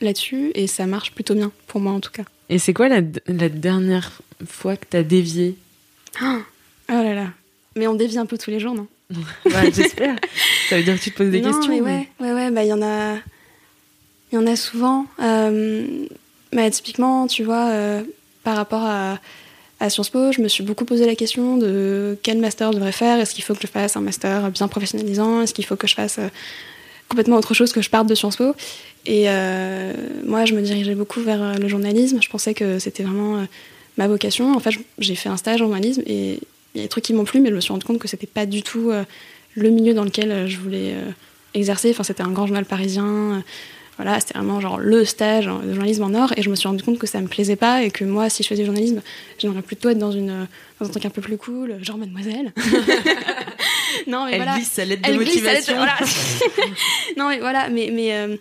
là-dessus et ça marche plutôt bien, pour moi en tout cas. Et c'est quoi la, dernière fois que tu as dévié oh, là là. Mais on dévie un peu tous les jours, non? Ouais, j'espère. ça veut dire que tu te poses des questions. Mais ouais, ouais, ouais, bah il y en a, il y en a souvent. bah, typiquement, tu vois, par rapport à à Sciences Po, je me suis beaucoup posé la question de quel master je devrais faire. Est-ce qu'il faut que je fasse un master bien professionnalisant? Est-ce qu'il faut que je fasse euh, complètement autre chose que je parte de Sciences Po? Et euh, moi, je me dirigeais beaucoup vers euh, le journalisme. Je pensais que c'était vraiment ma vocation. En fait, j'ai fait un stage en journalisme et il y a des trucs qui m'ont plu, mais je me suis rendu compte que c'était pas du tout le milieu dans lequel je voulais exercer. Enfin, c'était un grand journal parisien voilà, c'était vraiment genre le stage de journalisme en or et je me suis rendu compte que ça me plaisait pas et que moi, si je faisais du journalisme, j'aimerais plutôt être dans, une, dans un truc un peu plus cool, genre mademoiselle. non, mais voilà. sa lettre de motivation. non, mais voilà, mais. mais euh,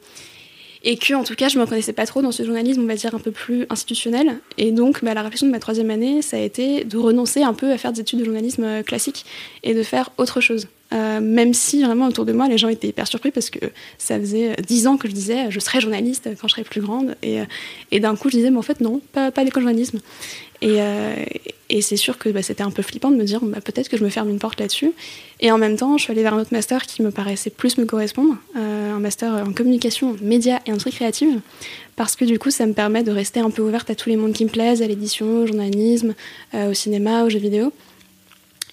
et que en tout cas je me reconnaissais pas trop dans ce journalisme on va dire un peu plus institutionnel et donc bah, la réflexion de ma troisième année ça a été de renoncer un peu à faire des études de journalisme euh, classique et de faire autre chose euh, même si vraiment autour de moi, les gens étaient hyper surpris parce que ça faisait dix ans que je disais je serai journaliste quand je serai plus grande. Et, euh, et d'un coup, je disais mais en fait, non, pas, pas l'école journalisme. Et, euh, et c'est sûr que bah, c'était un peu flippant de me dire bah, peut-être que je me ferme une porte là-dessus. Et en même temps, je suis allée vers un autre master qui me paraissait plus me correspondre, un master en communication, médias et industrie créative, parce que du coup, ça me permet de rester un peu ouverte à tous les mondes qui me plaisent, à l'édition, au journalisme, au cinéma, aux jeux vidéo.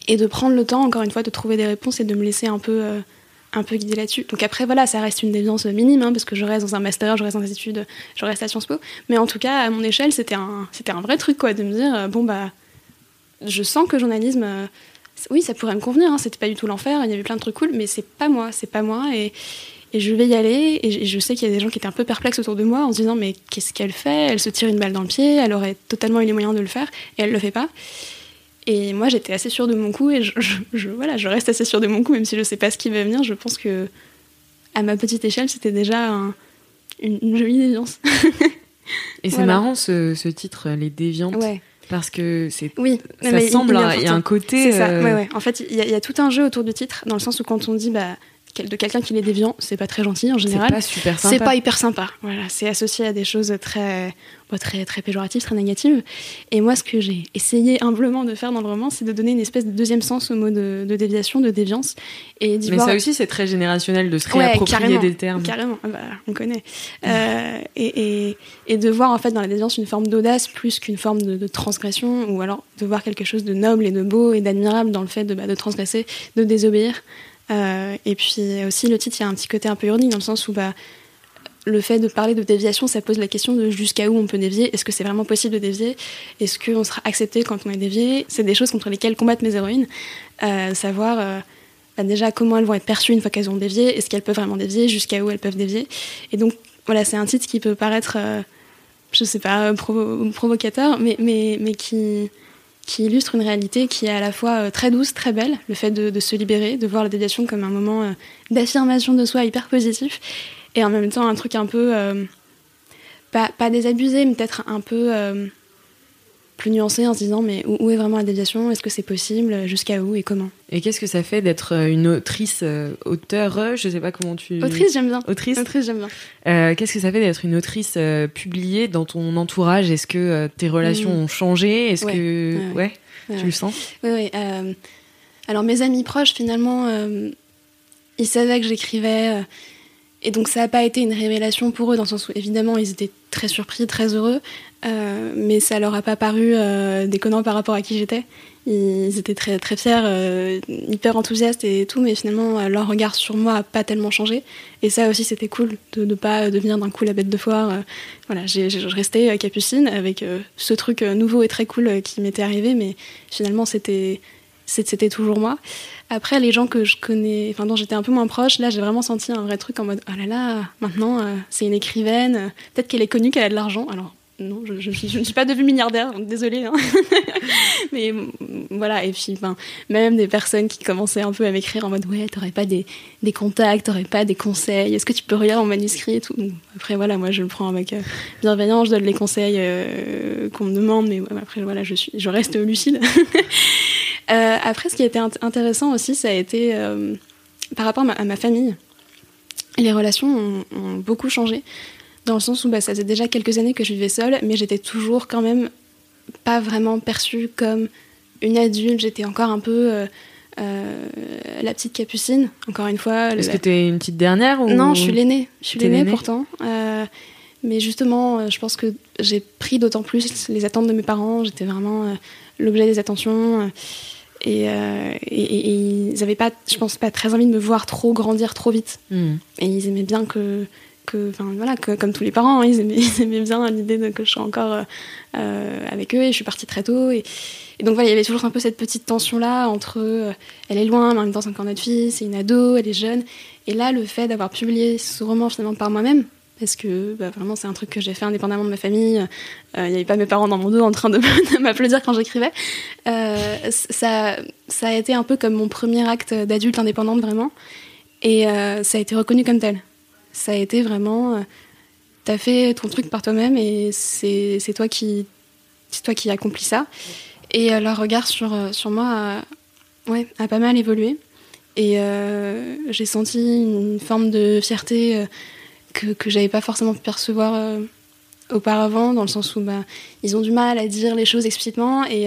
Et de prendre le temps, encore une fois, de trouver des réponses et de me laisser un peu, euh, un peu guider là-dessus. Donc après, voilà, ça reste une déviance minime, hein, parce que je reste dans un master, je reste dans des études, je reste à Sciences Po. Mais en tout cas, à mon échelle, c'était un, c'était un vrai truc, quoi, de me dire, euh, bon, bah, je sens que journalisme, euh, oui, ça pourrait me convenir, hein, c'était pas du tout l'enfer, il y avait plein de trucs cool, mais c'est pas moi, c'est pas moi, et, et je vais y aller, et je sais qu'il y a des gens qui étaient un peu perplexes autour de moi en se disant, mais qu'est-ce qu'elle fait? Elle se tire une balle dans le pied, elle aurait totalement eu les moyens de le faire, et elle le fait pas. Et moi, j'étais assez sûre de mon coup, et je, je, voilà, je reste assez sûre de mon coup, même si je sais pas ce qui va venir. Je pense que, à ma petite échelle, c'était déjà un- une, une jolie déviance. Et c'est Voilà. marrant ce, ce titre, Les Déviantes, ouais. parce que c'est Oui, ça mais semble, il y a un côté. C'est ça, euh, ouais, ouais. En fait, il y, a- il y a tout un jeu autour du titre, dans le sens où quand on dit bah, de quelqu'un qui est déviant, c'est pas très gentil en C'est général. pas super sympa. C'est pas hyper sympa. Voilà, c'est associé à des choses très, bon, très, très péjoratives, très négatives. Et moi, ce que j'ai essayé humblement de faire dans le roman, c'est de donner une espèce de deuxième sens au mot de, de déviation, de déviance, et Mais voir- ça aussi, c'est très générationnel de se Ouais, réapproprier carrément, des termes. Carrément, Ah bah, on connaît. Euh, et, et, et de voir en fait dans la déviance une forme d'audace plus qu'une forme de, de transgression, ou alors de voir quelque chose de noble et de beau et d'admirable dans le fait de, bah, de transgresser, de désobéir. Euh, et puis aussi le titre, il y a un petit côté un peu ironique dans le sens où bah, le fait de parler de déviation, ça pose la question de jusqu'à où on peut dévier. Est-ce que c'est vraiment possible de dévier? Est-ce qu'on sera accepté quand on est dévié? C'est des choses contre lesquelles combattent mes héroïnes. Euh, savoir euh, bah, déjà comment elles vont être perçues une fois qu'elles ont dévié, est-ce qu'elles peuvent vraiment dévier, jusqu'à où elles peuvent dévier? Et donc voilà, c'est un titre qui peut paraître, je sais pas, provo- provocateur, mais, mais, mais qui, qui illustre une réalité qui est à la fois euh, très douce, très belle, le fait de, se libérer, de voir la déviation comme un moment euh, d'affirmation de soi hyper positif, et en même temps un truc un peu, euh, pas, désabusé, mais peut-être un peu plus nuancé en se disant mais où, où est vraiment la déviation? Est-ce que c'est possible? Jusqu'à où et comment? Et qu'est-ce que ça fait d'être euh, une autrice, euh, auteur, je sais pas comment tu. Autrice, j'aime bien. Autrice? Autrice, j'aime bien. Euh, qu'est-ce que ça fait d'être une autrice euh, publiée dans ton entourage? Est-ce que tes relations Mhm. ont changé? Est-ce Ouais, que ouais, ouais, ouais. tu le sens? Oui, oui. alors mes amis proches, finalement, ils savaient que j'écrivais. et donc ça n'a pas été une révélation pour eux, dans le sens où évidemment ils étaient très surpris, très heureux. Euh, mais ça leur a pas paru euh, déconnant par rapport à qui j'étais. Ils étaient très, très fiers, euh, hyper enthousiastes et tout, mais finalement leur regard sur moi a pas tellement changé. Et ça aussi c'était cool, de ne pas devenir d'un coup la bête de foire. voilà, j'ai, je restais capucine avec ce truc nouveau et très cool qui m'était arrivé, mais finalement c'était c'était toujours moi. Après, les gens que je connais, enfin dont j'étais un peu moins proche, là j'ai vraiment senti un vrai truc en mode oh là là, maintenant c'est une écrivaine, peut-être qu'elle est connue, qu'elle a de l'argent. Alors non, je, ne suis pas devenue milliardaire, donc désolée. hein. Mais mm, voilà, et puis même des personnes qui commençaient un peu à m'écrire en mode ouais, t'aurais pas des, contacts, t'aurais pas des conseils, est-ce que tu peux relire mon manuscrit et tout? Après voilà, moi je le prends avec euh, bienveillance, je donne les conseils euh, qu'on me demande, mais après voilà, je, reste lucide. Euh, après, ce qui a été int- intéressant aussi, ça a été par rapport à ma, famille. Les relations ont beaucoup changé, dans le sens où bah, ça faisait déjà quelques années que je vivais seule, mais j'étais toujours quand même pas vraiment perçue comme une adulte. J'étais encore un peu euh, euh, la petite capucine, encore une fois. Est-ce la- que t'es une petite dernière ou non, je suis l'aînée. Je suis l'aînée pourtant. Euh, mais justement, je pense que j'ai pris d'autant plus les attentes de mes parents. J'étais vraiment l'objet des attentions. et, euh, et- et- et ils n'avaient pas, je pense, pas très envie de me voir trop grandir trop vite. Hmm. Et ils aimaient bien que, voilà, que, comme tous les parents, hein, ils, aimaient, bien l'idée de- que je sois encore euh, avec eux. Et je suis partie très tôt. Et, donc voilà, il y avait toujours un peu cette petite tension-là entre euh, elle est loin, mais en même temps c'est encore notre fille, c'est une ado, elle est jeune. Et là, le fait d'avoir publié ce roman finalement par moi-même, parce que bah, vraiment c'est un truc que j'ai fait indépendamment de ma famille, euh, il n'y avait pas mes parents dans mon dos en train de, m'applaudir quand j'écrivais, ça, a été un peu comme mon premier acte d'adulte indépendante vraiment. Et ça a été reconnu comme tel. Ça a été vraiment, euh, t'as fait ton truc par toi-même et c'est toi qui, c'est toi qui accomplis ça. Et euh, leur regard sur, euh, sur moi a, ouais, a pas mal évolué. Et j'ai senti une forme de fierté que, que j'avais pas forcément pu percevoir auparavant, dans le sens où bah, ils ont du mal à dire les choses explicitement. Et,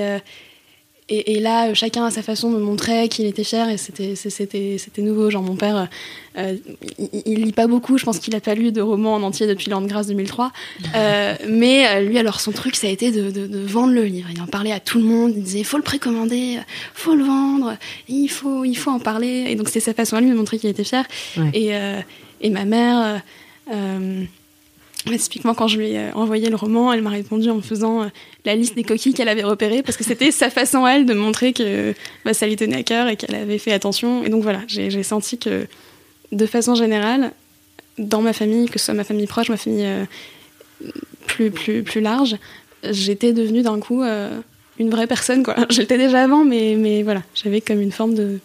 et, là, chacun à sa façon me montrait qu'il était fier et c'était, c'était, c'était nouveau. Genre, mon père, euh, il, lit pas beaucoup, je pense qu'il a pas lu de romans en entier depuis l'an de grâce 2003. Euh, mais euh, lui, alors, son truc, ça a été de, de, vendre le livre. Il en parlait à tout le monde, il disait, il faut le précommander, faut le vendre, il faut, il faut en parler. Et donc, c'était sa façon à lui de montrer qu'il était fier. Et, et ma mère typiquement, quand je lui ai euh, envoyé le roman, elle m'a répondu en me faisant euh, la liste des coquilles qu'elle avait repérées, parce que c'était sa façon, elle, de montrer que bah, ça lui tenait à cœur et qu'elle avait fait attention. Et donc voilà, j'ai senti que, de façon générale, dans ma famille, que ce soit ma famille proche, ma famille euh, plus, plus, plus large, j'étais devenue d'un coup une vraie personne. Quoi. J'étais déjà avant, mais, mais voilà, j'avais comme une forme de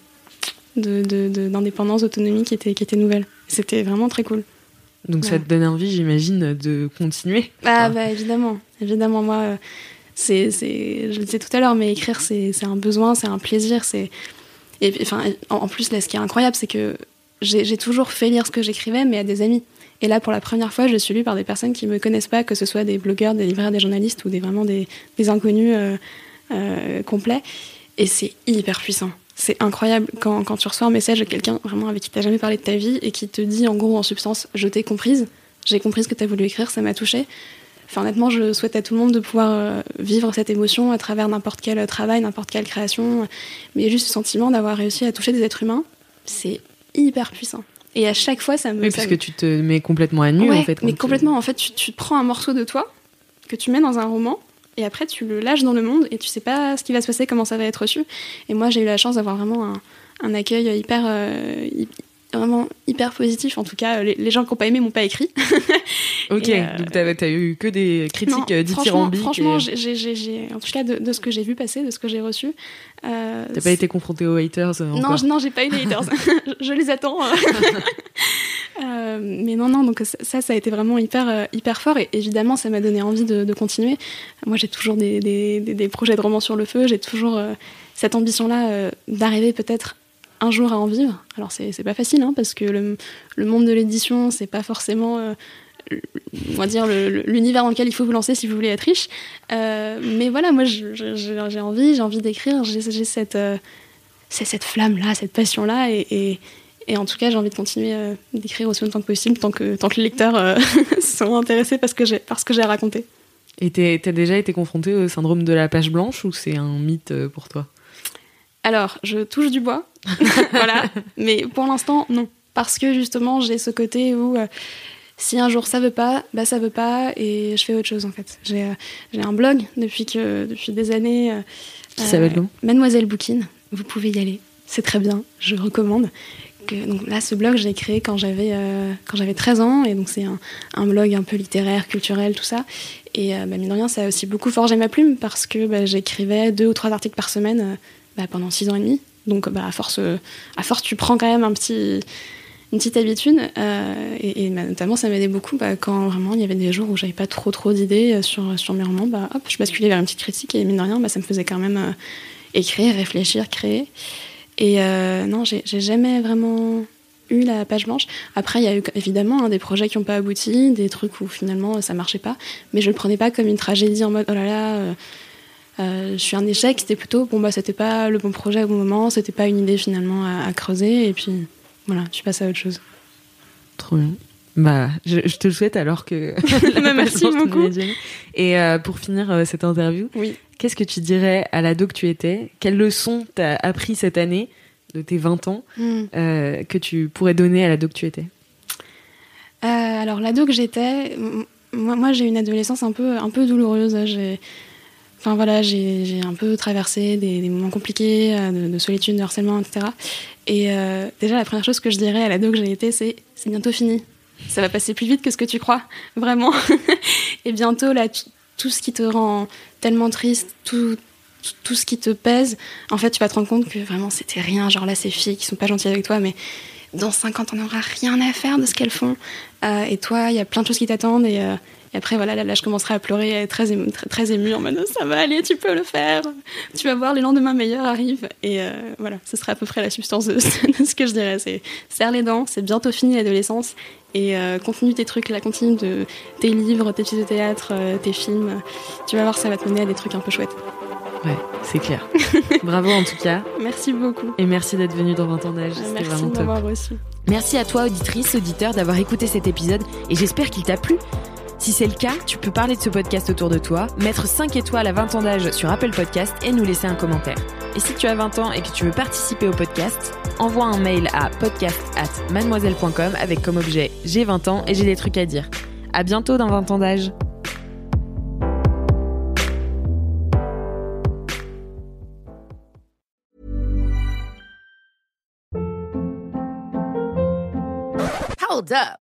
d'indépendance, d'autonomie qui était, qui était nouvelle. C'était vraiment très cool. Donc ça te donne envie, j'imagine, de continuer. Ah bah évidemment, évidemment moi, euh, c'est, c'est, je le disais tout à l'heure, mais écrire c'est, c'est un besoin, c'est un plaisir, c'est et enfin en plus là, ce qui est incroyable, c'est que j'ai, j'ai toujours fait lire ce que j'écrivais, mais à des amis. Et là, pour la première fois, je suis lue par des personnes qui me connaissent pas, que ce soit des blogueurs, des libraires, des journalistes ou des vraiment des, des inconnus euh, euh, complets. Et c'est hyper puissant c'est incroyable quand, quand, tu reçois un message de quelqu'un vraiment avec qui tu n'as jamais parlé de ta vie et qui te dit en gros en substance je t'ai comprise, j'ai compris ce que tu as voulu écrire, ça m'a touché. Enfin honnêtement, je souhaite à tout le monde de pouvoir euh, vivre cette émotion à travers n'importe quel travail, n'importe quelle création, mais juste ce sentiment d'avoir réussi à toucher des êtres humains, c'est hyper puissant. Et à chaque fois, ça me. Oui, parce que tu te mets complètement à nu, en fait. Mais complètement, en fait, tu, tu prends un morceau de toi que tu mets dans un roman et après tu le lâches dans le monde et tu sais pas ce qui va se passer, comment ça va être reçu. Et moi j'ai eu la chance d'avoir vraiment un, un, accueil hyper, euh, vraiment hyper positif. En tout cas, les, gens qui n'ont pas aimé m'ont pas écrit. ok, euh, donc tu as eu que des critiques euh, dithyrambiques. Franchement, en tout cas de, ce que j'ai vu passer, de ce que j'ai reçu. Euh, T'as pas été confronté aux haters encore. Non, non, j'ai pas eu de haters. je les attends. Euh, mais non, non, donc ça, ça a été vraiment hyper, euh, hyper fort et évidemment, ça m'a donné envie de, continuer. Moi, j'ai toujours des, des, des, projets de romans sur le feu, j'ai toujours euh, cette ambition-là d'arriver peut-être un jour à en vivre. Alors, c'est pas facile, hein, parce que le, le monde de l'édition, c'est pas forcément on va dire l'univers dans lequel il faut vous lancer si vous voulez être riche. mais voilà, moi j'ai envie, j'ai envie d'écrire, j'ai cette, cette flamme-là, cette passion-là, et, et en tout cas, j'ai envie de continuer euh, d'écrire aussi longtemps que possible, tant que, tant que les lecteurs euh, sont intéressés par ce que j'ai, parce que j'ai raconté. Et t'as déjà été confrontée au syndrome de la page blanche ou c'est un mythe euh, pour toi? Alors, je touche du bois, voilà. Mais pour l'instant, non. Parce que justement, j'ai ce côté où si un jour ça veut pas, bah ça veut pas et je fais autre chose en fait. J'ai un blog depuis, que, depuis des années. Qui s'appelle comment? Mademoiselle Boukine. Vous pouvez y aller. C'est très bien, je recommande donc là, ce blog, j'ai créé quand j'avais euh, quand j'avais 13 ans, et donc c'est un, un, blog un peu littéraire, culturel, tout ça. Et euh, bah, mine de rien, ça a aussi beaucoup forgé ma plume parce que bah, j'écrivais deux ou trois articles par semaine euh, bah, pendant six ans et demi. Donc bah, à force, à force, tu prends quand même un petit une petite habitude et, et notamment ça m'aidait beaucoup quand vraiment il y avait des jours où j'avais pas trop trop d'idées sur, sur mes romans bah hop je basculais vers une petite critique et mine de rien bah, ça me faisait quand même écrire réfléchir créer et euh, non, j'ai jamais vraiment eu la page blanche. Après, il y a eu évidemment hein, des projets qui n'ont pas abouti, des trucs où finalement ça marchait pas, mais je le prenais pas comme une tragédie en mode oh là là, euh, euh, je suis un échec. C'était plutôt bon bah c'était pas le bon projet au bon moment, c'était pas une idée finalement à, creuser, et puis voilà, tu passes à autre chose. Trop bien. Bah, je, te le souhaite alors que. Merci beaucoup. Et pour finir cette interview, oui. Qu'est-ce que tu dirais à l'ado que tu étais? Quelle leçon t'as appris cette année de tes 20 ans hmm. euh, que tu pourrais donner à l'ado que tu étais? Euh, Alors l'ado que j'étais, moi, moi j'ai une adolescence un peu, un peu douloureuse. J'ai, enfin voilà, j'ai un peu traversé des, moments compliqués euh, de, solitude, de harcèlement, etc. Et déjà la première chose que je dirais à l'ado que j'ai été, c'est c'est bientôt fini. Ça va passer plus vite que ce que tu crois, vraiment. Et bientôt tout ce qui te rend tellement triste, tout, tout ce qui te pèse, en fait, tu vas te rendre compte que vraiment c'était rien. Genre là, ces filles qui sont pas gentilles avec toi, mais dans 5 ans, t'en auras rien à faire de ce qu'elles font. Euh, et toi, il y a plein de choses qui t'attendent. Euh, après, voilà, là, je commencerai à pleurer, à être très très émue en mode ça va aller, tu peux le faire. Tu vas voir, les lendemains meilleurs arrivent. Et euh, voilà, ce serait à peu près la substance de, ce que je dirais. C'est serre les dents, c'est bientôt fini l'adolescence. Et continue tes trucs là, continue de, tes livres, tes pièces de théâtre, tes films. Tu vas voir, ça va te mener à des trucs un peu chouettes. Ouais, c'est clair. Bravo en tout cas. Merci beaucoup. Et merci d'être venu dans 20 ans d'âge. C'était Merci vraiment de m'avoir reçu. Merci à toi, auditrice, auditeur, d'avoir écouté cet épisode et j'espère qu'il t'a plu. Si c'est le cas, tu peux parler de ce podcast autour de toi, mettre 5 étoiles à 20 ans d'âge sur Apple Podcast et nous laisser un commentaire. Et si tu as 20 ans et que tu veux participer au podcast, envoie un mail à podcast at mademoiselle.com avec comme objet j'ai 20 ans et j'ai des trucs à dire. À bientôt dans 20 ans d'âge. Hold up.